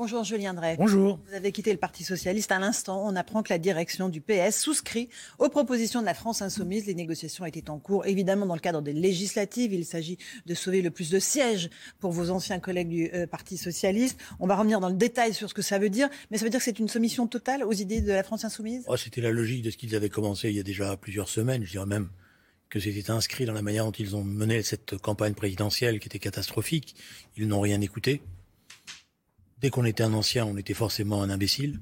Bonjour Julien Drey. Bonjour. Vous avez quitté le Parti Socialiste. À l'instant, on apprend que la direction du PS souscrit aux propositions de la France Insoumise. Les négociations étaient en cours, évidemment, dans le cadre des législatives. Il s'agit de sauver le plus de sièges pour vos anciens collègues du euh, Parti Socialiste. On va revenir dans le détail sur ce que ça veut dire, mais ça veut dire que c'est une soumission totale aux idées de la France Insoumise? Oh, C'était la logique de ce qu'ils avaient commencé il y a déjà plusieurs semaines. Je dirais même que c'était inscrit dans la manière dont ils ont mené cette campagne présidentielle qui était catastrophique. Ils n'ont rien écouté. Dès qu'on était un ancien, on était forcément un imbécile.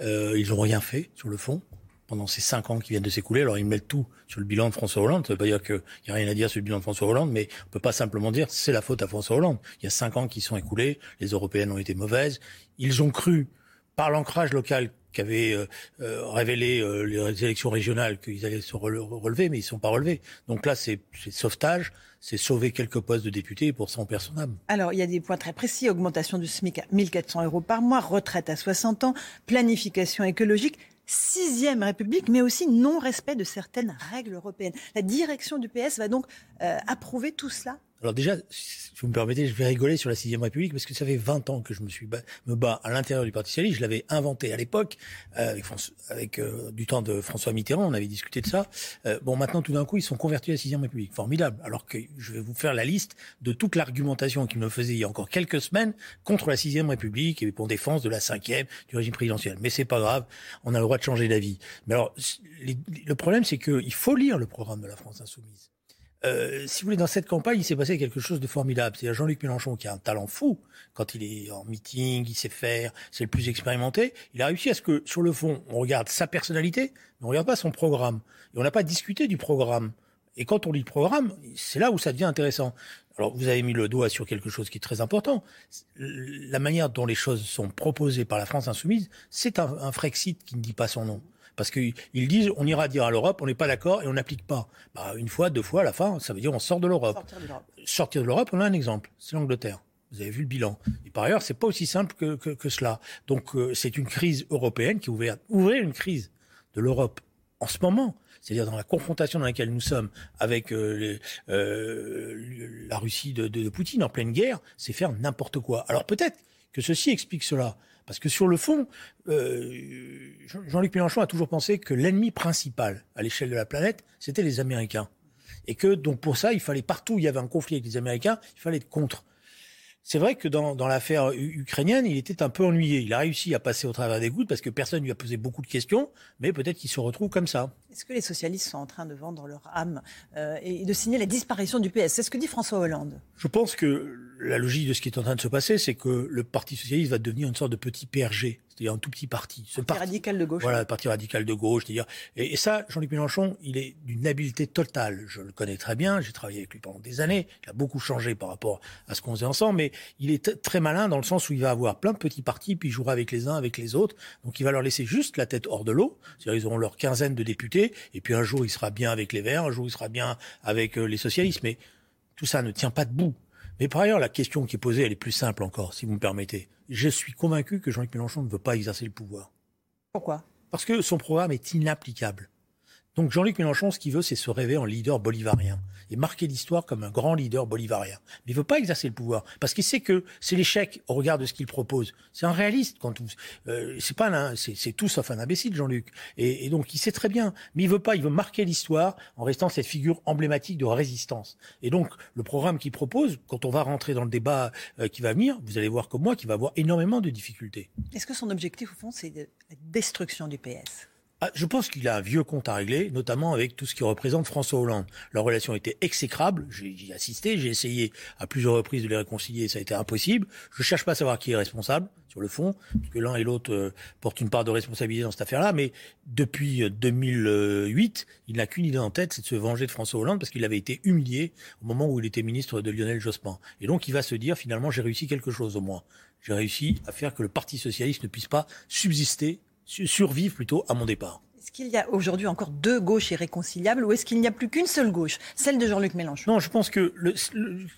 Euh, ils n'ont rien fait sur le fond pendant ces cinq ans qui viennent de s'écouler. Alors ils mettent tout sur le bilan de François Hollande. Ça veut pas dire qu'il n'y a rien à dire sur le bilan de François Hollande, mais on peut pas simplement dire c'est la faute à François Hollande. Il y a cinq ans qui sont écoulés, les européennes ont été mauvaises. Ils ont cru, par l'ancrage local qu'avaient euh, euh, révélé euh, les élections régionales, qu'ils allaient se rele- relever, mais ils ne sont pas relevés. Donc là, c'est sauvetage, c'est sauver quelques postes de députés pour son âme. Alors, il y a des points très précis. Augmentation du SMIC à 1400 euros par mois, retraite à 60 ans, planification écologique, sixième République, mais aussi non-respect de certaines règles européennes. La direction du PS va donc approuver tout cela Alors déjà, si vous me permettez, je vais rigoler sur la sixième République parce que ça fait 20 ans que je me suis ba- me bats à l'intérieur du Parti socialiste. Je l'avais inventé à l'époque euh, avec, avec euh, du temps de François Mitterrand. On avait discuté de ça. Euh, bon, maintenant tout d'un coup, ils sont convertis à la sixième République. Formidable. Alors que je vais vous faire la liste de toute l'argumentation qu'ils me faisaient il y a encore quelques semaines contre la sixième République et pour défense de la cinquième du régime présidentiel. Mais c'est pas grave. On a le droit de changer d'avis. Mais alors, le problème, c'est qu'il faut lire le programme de la France insoumise. Euh, si vous voulez, dans cette campagne, il s'est passé quelque chose de formidable. C'est Jean-Luc Mélenchon qui a un talent fou. Quand il est en meeting, il sait faire, c'est le plus expérimenté. Il a réussi à ce que, sur le fond, on regarde sa personnalité, mais on regarde pas son programme. Et on n'a pas discuté du programme. Et quand on lit le programme, c'est là où ça devient intéressant. Alors, vous avez mis le doigt sur quelque chose qui est très important. La manière dont les choses sont proposées par la France insoumise, c'est un, un Frexit qui ne dit pas son nom. Parce qu'ils disent, on ira dire à l'Europe, on n'est pas d'accord et on n'applique pas. Bah, une fois, deux fois, à la fin, ça veut dire on sort de l'Europe. sortir de l'Europe. On a un exemple, c'est l'Angleterre. Vous avez vu le bilan. Et par ailleurs, c'est pas aussi simple que, que, que cela. Donc, euh, c'est une crise européenne qui ouvre, ouvrir une crise de l'Europe en ce moment. C'est-à-dire dans la confrontation dans laquelle nous sommes avec euh, les- euh, la Russie de, de, de Poutine en pleine guerre, c'est faire n'importe quoi. Alors peut-être que ceci explique cela. Parce que sur le fond, euh, Jean- Jean-Luc Mélenchon a toujours pensé que l'ennemi principal à l'échelle de la planète, c'était les Américains. Et que donc pour ça, il fallait partout où il y avait un conflit avec les Américains, il fallait être contre. C'est vrai que dans, dans l'affaire ukrainienne, il était un peu ennuyé. Il a réussi à passer au travers des gouttes parce que personne lui a posé beaucoup de questions, mais peut-être qu'il se retrouve comme ça. Est-ce que les socialistes sont en train de vendre leur âme euh, et de signer la disparition du PS C'est ce que dit François Hollande. Je pense que la logique de ce qui est en train de se passer, c'est que le Parti socialiste va devenir une sorte de petit PRG, c'est-à-dire un tout petit parti. Ce Parti radical de gauche. Voilà, le parti radical de gauche. Et, et ça, Jean-Luc Mélenchon, il est d'une habileté totale. Je le connais très bien, j'ai travaillé avec lui pendant des années. Il a beaucoup changé par rapport à ce qu'on faisait ensemble, mais il est très malin dans le sens où il va avoir plein de petits partis, puis il jouera avec les uns, avec les autres. Donc il va leur laisser juste la tête hors de l'eau. C'est-à-dire ils auront leur quinzaine de députés, et puis un jour il sera bien avec les Verts, un jour il sera bien avec euh, les socialistes. Mais tout ça ne tient pas debout. Mais par ailleurs, la question qui est posée, elle est plus simple encore, si vous me permettez. Je suis convaincu que Jean-Luc Mélenchon ne veut pas exercer le pouvoir. Pourquoi? Parce que son programme est inapplicable. Donc Jean-Luc Mélenchon, ce qu'il veut, c'est se rêver en leader bolivarien et marquer l'histoire comme un grand leader bolivarien. Mais il veut pas exercer le pouvoir parce qu'il sait que c'est l'échec au regard de ce qu'il propose. C'est un réaliste quand. Euh, c'est pas c'est, tout sauf un imbécile, Jean-Luc. Et, et donc il sait très bien, mais il veut pas. Il veut marquer l'histoire en restant cette figure emblématique de résistance. Et donc le programme qu'il propose, quand on va rentrer dans le débat euh, qui va venir, vous allez voir comme moi qu'il va avoir énormément de difficultés. Est-ce que son objectif, au fond, c'est la destruction du PS je pense qu'il a un vieux compte à régler, notamment avec tout ce qui représente François Hollande. Leur relation était exécrable. J'y ai assisté, j'ai essayé à plusieurs reprises de les réconcilier, ça a été impossible. Je cherche pas à savoir qui est responsable. sur le fond, parce que l'un et l'autre euh, portent une part de responsabilité dans cette affaire-là. Mais depuis 2008, il n'a qu'une idée en tête, c'est de se venger de François Hollande, parce qu'il avait été humilié au moment où il était ministre de Lionel Jospin. Et donc, il va se dire, finalement, j'ai réussi quelque chose au moins. J'ai réussi à faire que le Parti socialiste ne puisse pas subsister, survivre plutôt à mon départ. Est-ce qu'il y a aujourd'hui encore deux gauches irréconciliables ou est-ce qu'il n'y a plus qu'une seule gauche, celle de Jean-Luc Mélenchon? Non, je pense que le,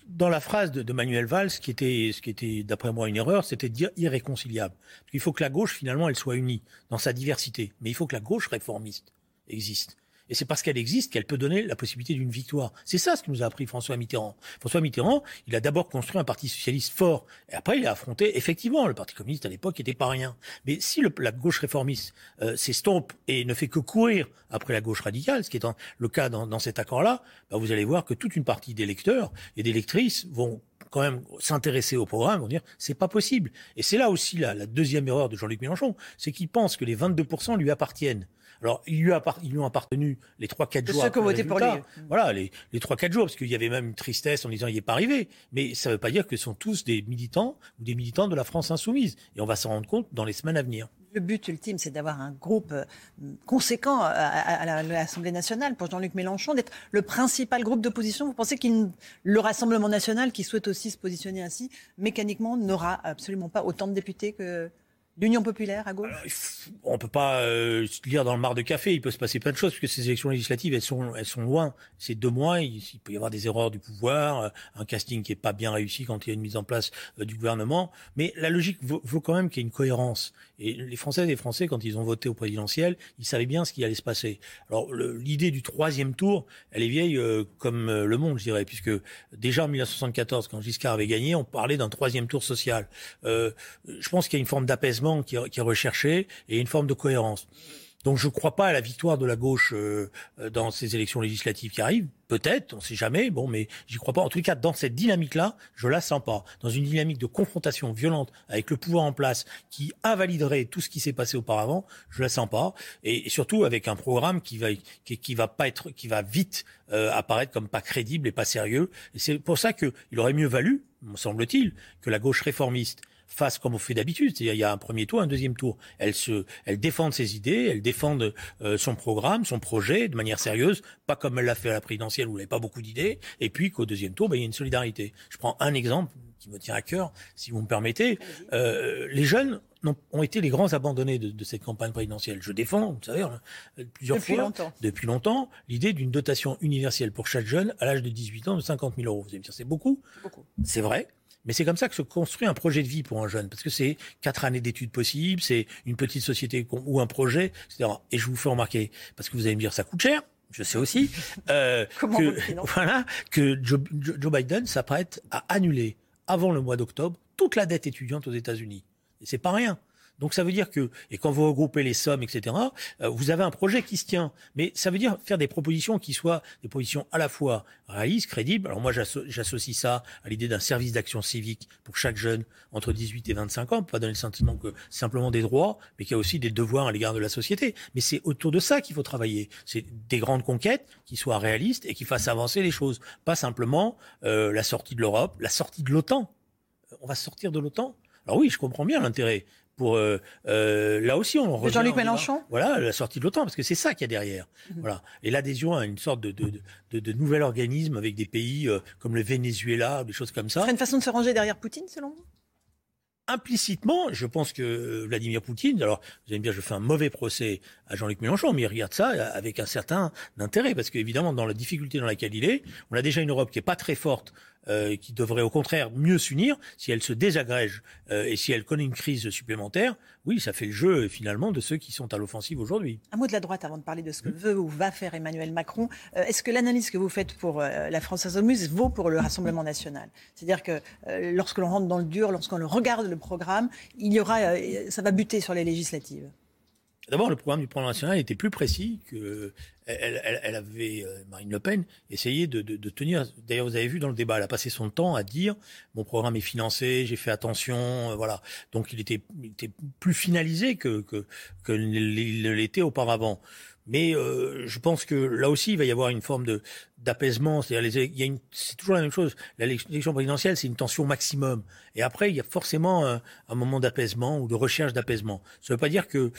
dans la phrase de, Manuel Valls, ce qui était, ce qui était d'après moi une erreur, c'était de dire irréconciliable. Il faut que la gauche, finalement, elle soit unie dans sa diversité. Mais il faut que la gauche réformiste existe. Et c'est parce qu'elle existe qu'elle peut donner la possibilité d'une victoire. C'est ça ce que nous a appris François Mitterrand. François Mitterrand, il a d'abord construit un parti socialiste fort, et après il a affronté, effectivement, le Parti communiste à l'époque n'était pas rien. Mais si le, la gauche réformiste euh, s'estompe et ne fait que courir après la gauche radicale, ce qui est le cas dans, dans cet accord-là, bah vous allez voir que toute une partie des lecteurs et des lectrices vont quand même s'intéresser au programme, vont dire c'est pas possible. Et c'est là aussi la, la deuxième erreur de Jean-Luc Mélenchon, c'est qu'il pense que les 22% lui appartiennent. Alors, ils lui, lui ont appartenu les 3-4 jours. Ceux qui ont voté pour lui. Voilà, les, les 3-4 jours, parce qu'il y avait même une tristesse en disant il n'est pas arrivé. Mais ça ne veut pas dire que ce sont tous des militants ou des militants de la France insoumise. Et on va s'en rendre compte dans les semaines à venir. Le but ultime, c'est d'avoir un groupe euh, conséquent à, l'Assemblée nationale pour Jean-Luc Mélenchon, d'être le principal groupe d'opposition. Vous pensez que le Rassemblement national, qui souhaite aussi se positionner ainsi, mécaniquement n'aura absolument pas autant de députés que L'Union populaire à gauche On peut pas euh, lire dans le mar de café. Il peut se passer plein de choses puisque ces élections législatives, elles sont, elles sont loin. C'est deux mois. Il, peut y avoir des erreurs du pouvoir, euh, un casting qui est pas bien réussi quand il y a une mise en place euh, du gouvernement. Mais la logique vaut, quand même qu'il y ait une cohérence. Et les Françaises et les Français, quand ils ont voté au présidentiel, ils savaient bien ce qui allait se passer. Alors l'idée du troisième tour, elle est vieille euh, comme le monde, je dirais, puisque déjà en 1974, quand Giscard avait gagné, on parlait d'un troisième tour social. je pense qu'il y a une forme d'apaisement qui, est recherché et une forme de cohérence. Donc je ne crois pas à la victoire de la gauche euh, dans ces élections législatives qui arrivent. Peut-être, on ne sait jamais. Bon, mais j'y crois pas. En tout cas, dans cette dynamique-là, je la sens pas. Dans une dynamique de confrontation violente avec le pouvoir en place qui invaliderait tout ce qui s'est passé auparavant, je la sens pas. Et, surtout avec un programme qui va qui, va pas être qui va vite euh, apparaître comme pas crédible et pas sérieux. C'est pour ça qu'il aurait mieux valu, me semble-t-il, que la gauche réformiste fasse comme on fait d'habitude. Il y a un premier tour, un deuxième tour. Elle se, elle défendent ses idées, elle défendent euh, son programme, son projet de manière sérieuse, pas comme elle l'a fait à la présidentielle où elle n'avait pas beaucoup d'idées. Et puis qu'au deuxième tour, ben, il y a une solidarité. Je prends un exemple qui me tient à cœur, si vous me permettez. Euh, les jeunes ont été les grands abandonnés de, cette campagne présidentielle. Je défends, vous savez, hein, plusieurs depuis fois, longtemps. depuis longtemps, l'idée d'une dotation universelle pour chaque jeune à l'âge de 18 ans de 50 000 euros. Vous allez me dire, c'est beaucoup. beaucoup. C'est vrai. Mais c'est comme ça que se construit un projet de vie pour un jeune, parce que c'est quatre années d'études possibles, c'est une petite société ou un projet, etc. Et je vous fais remarquer, parce que vous allez me dire ça coûte cher, je sais aussi, euh, que, voilà, que Joe, Joe Biden s'apprête à annuler avant le mois d'octobre toute la dette étudiante aux États-Unis. Et c'est pas rien. Donc ça veut dire que, et quand vous regroupez les sommes, etc., euh, vous avez un projet qui se tient. Mais ça veut dire faire des propositions qui soient des propositions à la fois réalistes, crédibles. Alors moi j'associe ça à l'idée d'un service d'action civique pour chaque jeune entre 18 et 25 ans, pour pas donner le sentiment que simplement des droits, mais qu'il y a aussi des devoirs à l'égard de la société. Mais c'est autour de ça qu'il faut travailler. C'est des grandes conquêtes qui soient réalistes et qui fassent avancer les choses. Pas simplement euh, la sortie de l'Europe, la sortie de l'OTAN. On va sortir de l'OTAN? Alors oui, je comprends bien l'intérêt, pour euh, euh, là aussi on revient Jean-Luc Mélenchon voilà la sortie de l'OTAN parce que c'est ça qu'il y a derrière. Mhm. voilà. Et l'adhésion à une sorte de de, de, de nouvel organisme avec des pays euh, comme le Venezuela des choses comme ça. C'est une façon de se ranger derrière Poutine selon vous? Implicitement, je pense que Vladimir Poutine, alors vous allez me dire, je fais un mauvais procès à Jean-Luc Mélenchon, mais il regarde ça avec un certain intérêt, parce qu'évidemment, dans la difficulté dans laquelle il est, on a déjà une Europe qui est pas très forte euh, qui devrait au contraire mieux s'unir, si elle se désagrège euh, et si elle connaît une crise supplémentaire, oui, ça fait le jeu finalement de ceux qui sont à l'offensive aujourd'hui. Un mot de la droite avant de parler de ce que mmh. veut ou va faire Emmanuel Macron. Euh, est-ce que l'analyse que vous faites pour la France Insoumise vaut pour le Rassemblement national? C'est-à-dire que lorsque l'on rentre dans le dur, lorsqu'on regarde le programme, il y aura, ça va buter sur les législatives. D'abord, le programme du Front National était plus précis que elle, avait, euh, Marine Le Pen, essayé de, tenir. D'ailleurs, vous avez vu dans le débat, elle a passé son temps à dire mon programme est financé, j'ai fait attention, euh, voilà. Donc, il était, plus finalisé que que, que l'était auparavant. Mais euh, je pense que là aussi, il va y avoir une forme de d'apaisement. C'est-à-dire, c'est toujours la même chose. L'élection présidentielle, c'est une tension maximum. Et après, il y a forcément un, moment d'apaisement ou de recherche d'apaisement. Ça ne veut pas dire que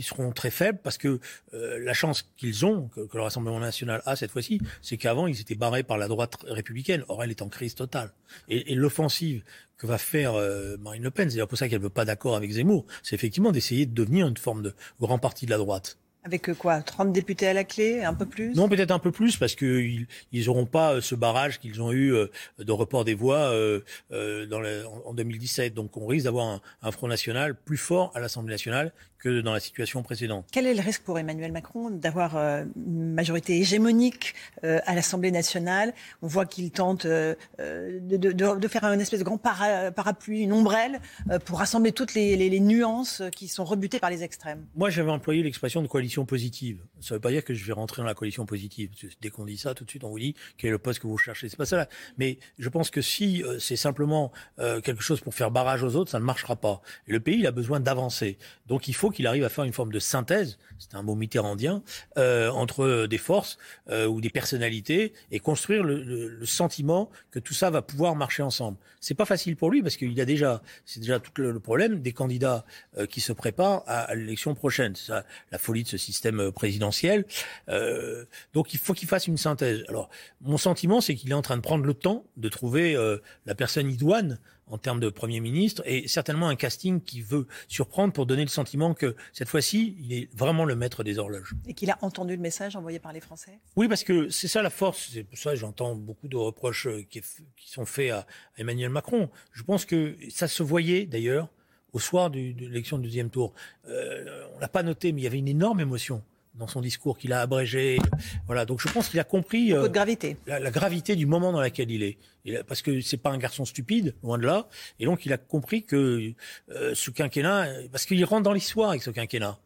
seront très faibles, parce que euh, la chance qu'ils ont, que, le Rassemblement national a cette fois-ci, c'est qu'avant, ils étaient barrés par la droite républicaine. Or, elle est en crise totale. Et, l'offensive que va faire euh, Marine Le Pen, c'est pour ça qu'elle veut pas d'accord avec Zemmour, c'est effectivement d'essayer de devenir une forme de grand parti de la droite. Avec euh, quoi 30 députés à la clé Un peu plus? Non, peut-être un peu plus, parce qu'ils n'auront pas euh, ce barrage qu'ils ont eu euh, de report des voix dans en 2017. Donc on risque d'avoir un, un, Front National plus fort à l'Assemblée nationale que dans la situation précédente. Quel est le risque pour Emmanuel Macron d'avoir une majorité hégémonique à l'Assemblée nationale? On voit qu'il tente de, de, de, faire un espèce de grand parapluie, une ombrelle, pour rassembler toutes les, les, les nuances qui sont rebutées par les extrêmes. Moi, j'avais employé l'expression de coalition positive. Ça ne veut pas dire que je vais rentrer dans la coalition positive. Dès qu'on dit ça, tout de suite, on vous dit quel est le poste que vous cherchez? C'est pas ça. Mais je pense que si euh, c'est simplement euh, quelque chose pour faire barrage aux autres, ça ne marchera pas. Et le pays, il a besoin d'avancer. Donc, il faut qu'il arrive à faire une forme de synthèse. C'est un mot mitterrandien euh, entre des forces euh, ou des personnalités et construire le, sentiment que tout ça va pouvoir marcher ensemble. C'est pas facile pour lui parce qu'il a déjà, c'est déjà tout le, problème des candidats euh, qui se préparent à, à l'élection prochaine. C'est ça la folie de ce système présidentiel. Donc il faut qu'il fasse une synthèse. Alors mon sentiment, c'est qu'il est en train de prendre le temps de trouver la personne idoine en termes de Premier ministre et certainement un casting qui veut surprendre pour donner le sentiment que cette fois-ci, il est vraiment le maître des horloges. Et qu'il a entendu le message envoyé par les Français? Oui, parce que c'est ça la force. C'est pour ça que j'entends beaucoup de reproches euh, qui, qui sont faits à Emmanuel Macron. Je pense que ça se voyait d'ailleurs au soir du, de l'élection du deuxième tour. Euh, on l'a pas noté, mais il y avait une énorme émotion dans son discours qu'il a abrégé. Voilà, donc je pense qu'il a compris euh, de gravité. La, la, gravité du moment dans lequel il est. Il a, parce que c'est pas un garçon stupide, loin de là. Et donc il a compris que euh, ce quinquennat, parce qu'il rentre dans l'histoire avec ce quinquennat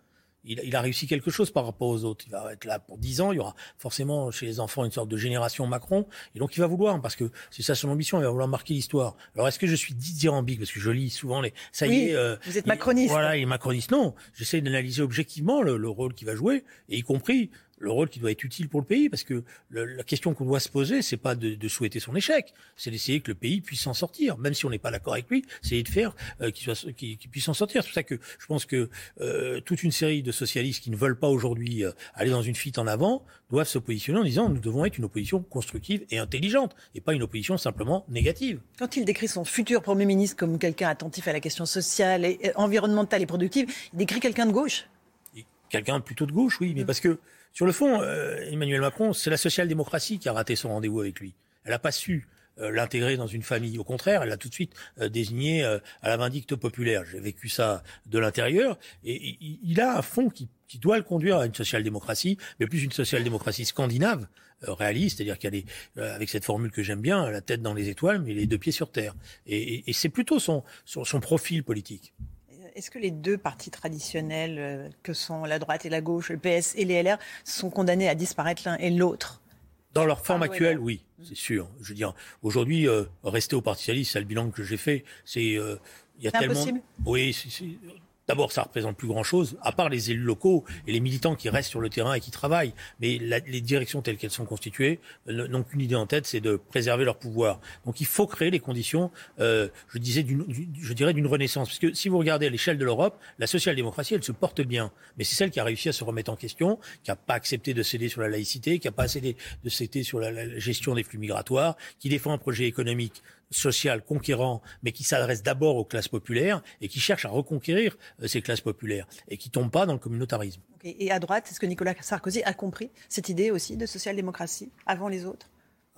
il, il, a réussi quelque chose par rapport aux autres. Il va être là pour dix ans. Il y aura forcément chez les enfants une sorte de génération Macron. Et donc il va vouloir, parce que c'est ça son ambition, il va vouloir marquer l'histoire. Alors est-ce que je suis dithyrambique Parce que je lis souvent les... Ça oui, y est... Euh, vous êtes macroniste. Il, voilà, il est macroniste. Non, j'essaie d'analyser objectivement le, le rôle qu'il va jouer, et y compris le rôle qui doit être utile pour le pays, parce que le, la question qu'on doit se poser, c'est pas de, de, souhaiter son échec, c'est d'essayer que le pays puisse s'en sortir, même si on n'est pas d'accord avec lui, c'est de faire euh, qu'il soit qu'il puisse s'en sortir. C'est pour ça que je pense que euh, toute une série de socialistes qui ne veulent pas aujourd'hui euh, aller dans une fuite en avant doivent se positionner en disant nous devons être une opposition constructive et intelligente, et pas une opposition simplement négative. Quand il décrit son futur premier ministre comme quelqu'un attentif à la question sociale, et, et environnementale et productive, il décrit quelqu'un de gauche? Quelqu'un plutôt de gauche, oui, mais mmh. parce que sur le fond, euh, Emmanuel Macron, c'est la social-démocratie qui a raté son rendez-vous avec lui. Elle n'a pas su euh, l'intégrer dans une famille. Au contraire, elle l'a tout de suite euh, désigné à la vindicte populaire. J'ai vécu ça de l'intérieur. Et, il a un fond qui, qui doit le conduire à une social-démocratie, mais plus une social-démocratie scandinave, réaliste, c'est-à-dire qu'elle est, avec cette formule que j'aime bien, la tête dans les étoiles, mais les deux pieds sur terre. Et, et, et c'est plutôt son, son profil politique. Est-ce que les deux partis traditionnels, euh, que sont la droite et la gauche, le PS et les LR, sont condamnés à disparaître l'un et l'autre? Dans leur forme actuelle, oui, c'est sûr. Je veux dire, aujourd'hui, euh, rester au Parti socialiste, c'est le bilan que j'ai fait. C'est, euh, il y a tellement. Impossible. Oui, c'est D'abord, ça représente plus grand-chose, à part les élus locaux et les militants qui restent sur le terrain et qui travaillent. Mais la, les directions telles qu'elles sont constituées n'ont qu'une idée en tête, c'est de préserver leur pouvoir. Donc il faut créer les conditions, euh, je disais, d'une, dirais d'une renaissance. Parce que si vous regardez à l'échelle de l'Europe, la social-démocratie, elle se porte bien. Mais c'est celle qui a réussi à se remettre en question, qui n'a pas accepté de céder sur la laïcité, qui n'a pas cédé de céder sur la, la gestion des flux migratoires, qui défend un projet économique social conquérant, mais qui s'adresse d'abord aux classes populaires et qui cherche à reconquérir euh, ces classes populaires et qui tombe pas dans le communautarisme. Et à droite, est-ce que Nicolas Sarkozy a compris cette idée aussi de social-démocratie avant les autres?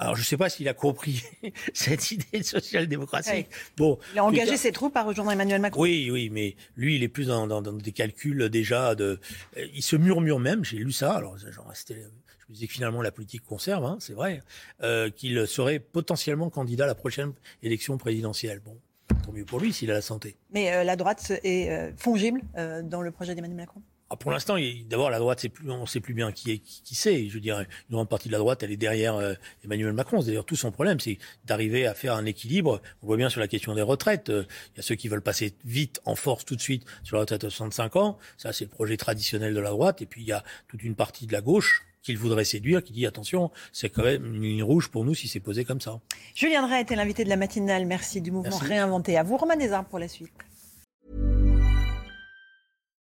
Alors, je ne sais pas s'il a compris cette idée de social-démocratie. Bon, il a engagé ses troupes à rejoindre Emmanuel Macron. Oui, oui, mais lui, il est plus dans, dans, dans des calculs déjà. De, euh, il se murmure même. J'ai lu ça. Alors, j'en restais je disais que finalement la politique conserve, hein, c'est vrai, euh, qu'il serait potentiellement candidat à la prochaine élection présidentielle. Bon, tant mieux pour lui s'il a la santé. Mais euh, la droite est euh, fongible euh, dans le projet d'Emmanuel Macron? Ah, pour l'instant, d'abord, la droite, plus, on ne sait plus bien qui est qui, c'est. Je veux dire, une grande partie de la droite, elle est derrière euh, Emmanuel Macron. C'est d'ailleurs tout son problème, c'est d'arriver à faire un équilibre. On voit bien sur la question des retraites. Euh, il y a ceux qui veulent passer vite, en force, tout de suite, sur la retraite à 65 ans. Ça, c'est le projet traditionnel de la droite. Et puis, il y a toute une partie de la gauche qu'il voudrait séduire, qui dit attention, c'est quand même une ligne rouge pour nous si c'est posé comme ça. Julien Drey était l'invité de la matinale. Merci du mouvement Réinventé. À vous, Romain Desarmes, pour la suite.